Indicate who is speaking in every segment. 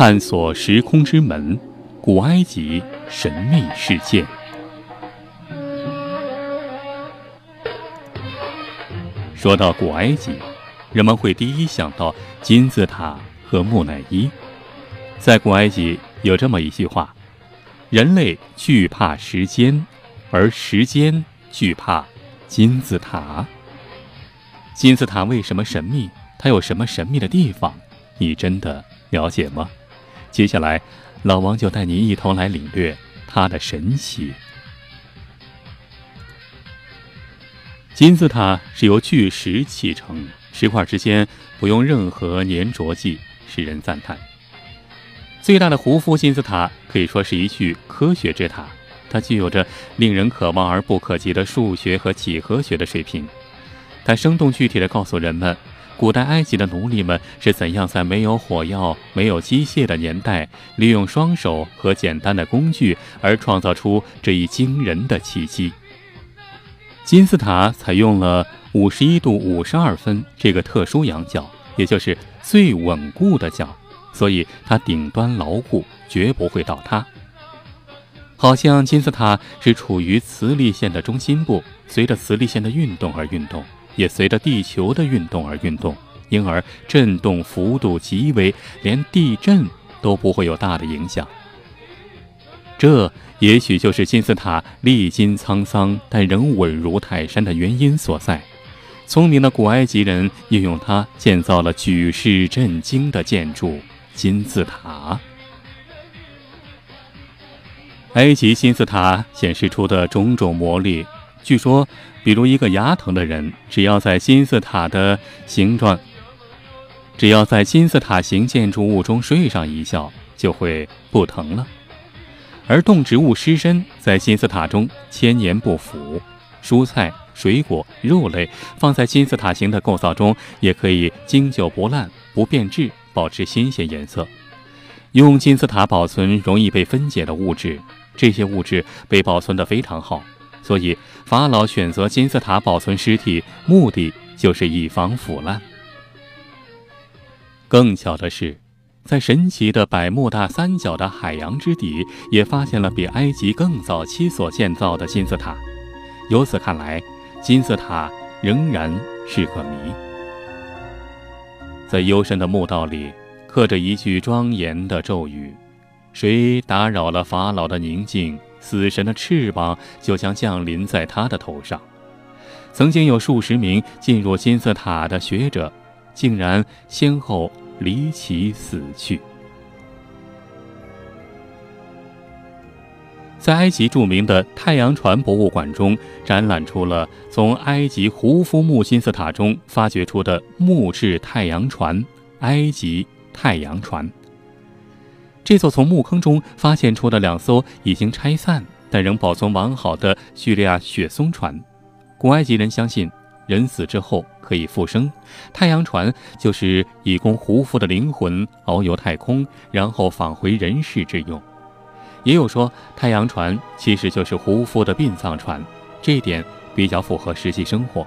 Speaker 1: 探索时空之门，古埃及神秘事件。说到古埃及，人们会第一想到金字塔和木乃伊。在古埃及有这么一句话：“人类惧怕时间，而时间惧怕金字塔。”金字塔为什么神秘？它有什么神秘的地方？你真的了解吗？接下来，老王就带你一同来领略它的神奇。金字塔是由巨石砌成，石块之间不用任何粘着剂，使人赞叹。最大的胡夫金字塔可以说是一具科学之塔，它具有着令人可望而不可及的数学和几何学的水平。它生动具体地告诉人们，古代埃及的奴隶们是怎样在没有火药、没有机械的年代，利用双手和简单的工具而创造出这一惊人的奇迹。金字塔采用了五十一度五十二分这个特殊仰角，也就是最稳固的角，所以它顶端牢固，绝不会倒塌。好像金字塔是处于磁力线的中心部，随着磁力线的运动而运动。也随着地球的运动而运动，因而震动幅度极微，连地震都不会有大的影响。这也许就是金字塔历经沧桑但仍稳如泰山的原因所在。聪明的古埃及人运用它建造了举世震惊的建筑——金字塔。埃及金字塔显示出的种种魔力，据说。比如一个牙疼的人，只要在金字塔的形状，只要在金字塔形建筑物中睡上一觉，就会不疼了。而动植物尸身在金字塔中千年不腐，蔬菜、水果、肉类放在金字塔形的构造中，也可以经久不烂、不变质，保持新鲜颜色。用金字塔保存容易被分解的物质，这些物质被保存得非常好。所以，法老选择金字塔保存尸体，目的就是以防腐烂。更巧的是，在神奇的百慕大三角的海洋之底，也发现了比埃及更早期所建造的金字塔。由此看来，金字塔仍然是个谜。在幽深的墓道里，刻着一句庄严的咒语：“谁打扰了法老的宁静？”死神的翅膀就将降临在他的头上。曾经有数十名进入金字塔的学者，竟然先后离奇死去。在埃及著名的太阳船博物馆中，展览出了从埃及胡夫木金字塔中发掘出的木质太阳船——埃及太阳船。这座从墓坑中发现出的两艘已经拆散但仍保存完好的叙利亚雪松船，古埃及人相信人死之后可以复生，太阳船就是以供胡夫的灵魂遨游太空，然后返回人世之用。也有说太阳船其实就是胡夫的殡葬船，这一点比较符合实际生活。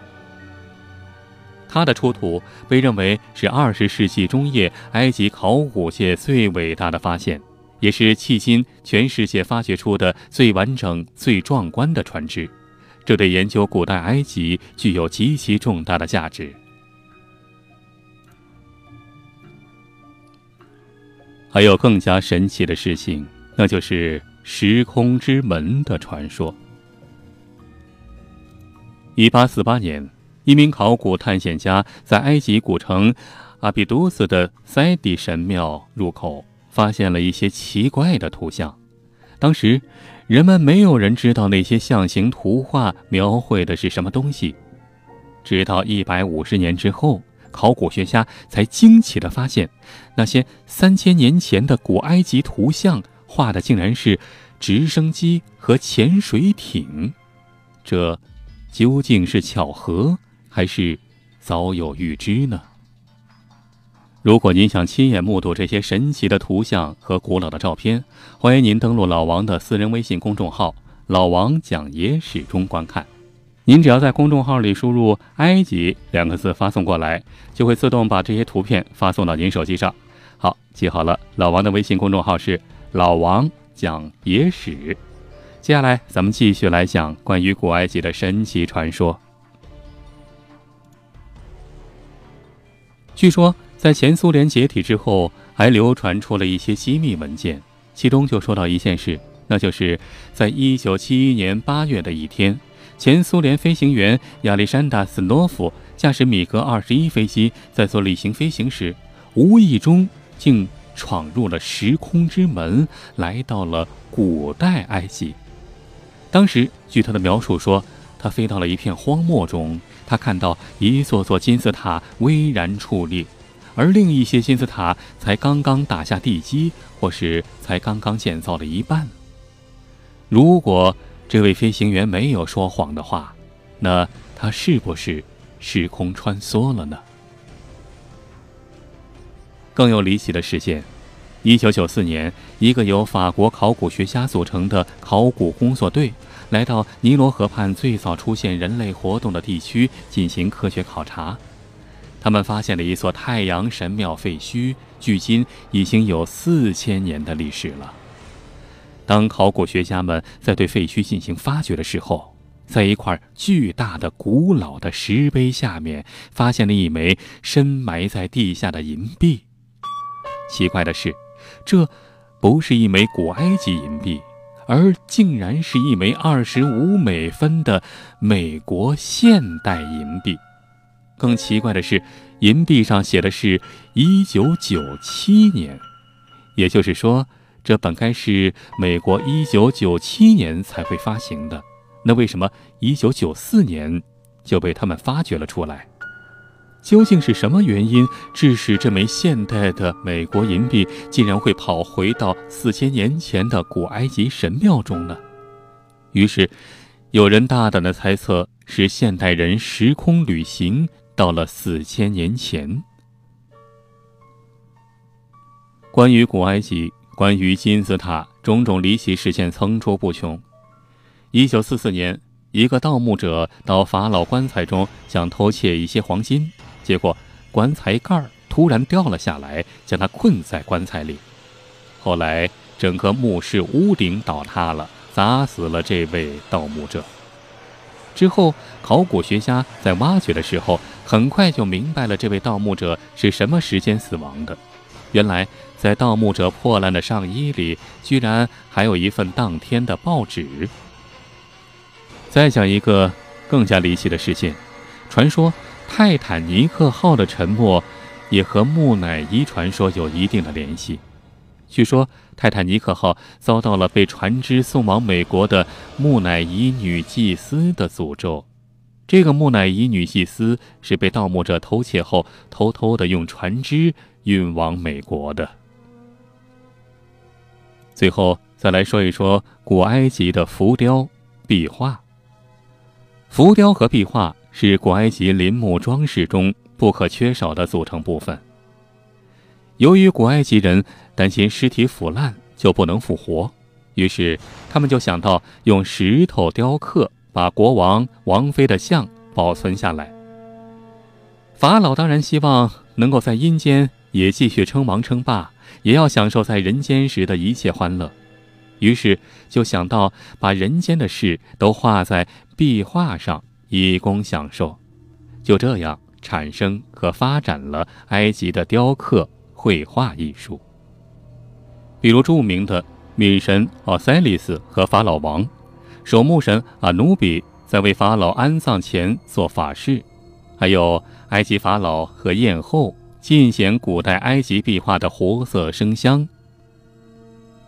Speaker 1: 它的出土被认为是二十世纪中叶埃及考古界最伟大的发现，也是迄今全世界发掘出的最完整、最壮观的船只。这对研究古代埃及具有极其重大的价值。还有更加神奇的事情，那就是时空之门的传说。一八四八年。一名考古探险家在埃及古城阿比都斯的塞底神庙入口发现了一些奇怪的图像。当时，人们没有人知道那些象形图画描绘的是什么东西。直到一百五十年之后，考古学家才惊奇地发现，那些三千年前的古埃及图像画的竟然是直升机和潜水艇。这究竟是巧合？还是早有预知呢？如果您想亲眼目睹这些神奇的图像和古老的照片，欢迎您登录老王的私人微信公众号“老王讲野史”中观看。您只要在公众号里输入“埃及”两个字发送过来，就会自动把这些图片发送到您手机上。好，记好了，老王的微信公众号是老王讲野史。接下来，咱们继续来讲关于古埃及的神奇传说。据说，在前苏联解体之后，还流传出了一些机密文件，其中就说到一件事，那就是在一九七一年八月的一天，前苏联飞行员亚历山大·斯诺夫驾驶米格二十一飞机在做例行飞行时，无意中竟闯入了时空之门，来到了古代埃及。当时，据他的描述说，他飞到了一片荒漠中，他看到一座座金字塔巍然矗立，而另一些金字塔才刚刚打下地基，或是才刚刚建造了一半。如果这位飞行员没有说谎的话，那他是不是时空穿梭了呢？更有离奇的事件。一九九四年，一个由法国考古学家组成的考古工作队来到尼罗河畔最早出现人类活动的地区进行科学考察。他们发现了一座太阳神庙废墟，距今已经有四千年的历史了。当考古学家们在对废墟进行发掘的时候，在一块巨大的、古老的石碑下面，发现了一枚深埋在地下的银币。奇怪的是。这，不是一枚古埃及银币，而竟然是一枚二十五美分的美国现代银币。更奇怪的是，银币上写的是一九九七年，也就是说，这本该是美国一九九七年才会发行的。那为什么一九九四年就被他们发掘了出来？究竟是什么原因致使这枚现代的美国银币竟然会跑回到四千年前的古埃及神庙中呢？于是，有人大胆的猜测是现代人时空旅行到了四千年前。关于古埃及，关于金字塔，种种离奇事件层出不穷。一九四四年，一个盗墓者到法老棺材中想偷窃一些黄金。结果，棺材盖突然掉了下来，将他困在棺材里。后来，整个墓室屋顶倒塌了，砸死了这位盗墓者。之后，考古学家在挖掘的时候，很快就明白了这位盗墓者是什么时间死亡的。原来，在盗墓者破烂的上衣里，居然还有一份当天的报纸。再讲一个更加离奇的事件，传说。泰坦尼克号的沉没，也和木乃伊传说有一定的联系。据说，泰坦尼克号遭到了被船只送往美国的木乃伊女祭司的诅咒。这个木乃伊女祭司是被盗墓者偷窃后，偷偷的用船只运往美国的。最后，再来说一说古埃及的浮雕、壁画。浮雕和壁画。是古埃及陵墓装饰中不可缺少的组成部分。由于古埃及人担心尸体腐烂就不能复活，于是他们就想到用石头雕刻，把国王、王妃的像保存下来。法老当然希望能够在阴间也继续称王称霸，也要享受在人间时的一切欢乐，于是就想到把人间的事都画在壁画上。以供享受，就这样产生和发展了埃及的雕刻绘画艺术。比如著名的女神奥赛利斯和法老王，守墓神阿努比在为法老安葬前做法事，还有埃及法老和艳后尽显古代埃及壁画的活色生香。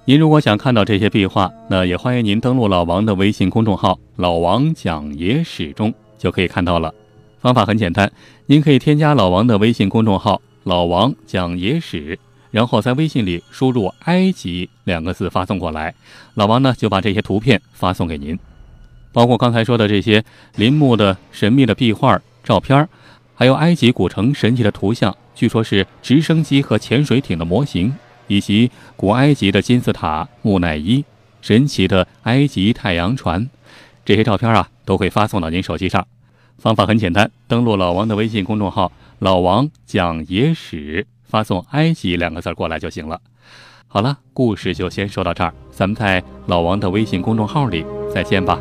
Speaker 1: 您如果想看到这些壁画，那也欢迎您登录老王的微信公众号“老王讲野史”中就可以看到了。方法很简单，您可以添加老王的微信公众号“老王讲野史”，然后在微信里输入“埃及”两个字发送过来，老王呢就把这些图片发送给您，包括刚才说的这些陵墓的神秘的壁画、照片，还有埃及古城神奇的图像，据说是直升机和潜水艇的模型。以及古埃及的金字塔、木乃伊、神奇的埃及太阳船，这些照片啊，都会发送到您手机上。方法很简单，登录老王的微信公众号“老王讲野史”，发送“埃及”两个字过来就行了。好了，故事就先说到这儿，咱们在老王的微信公众号里再见吧。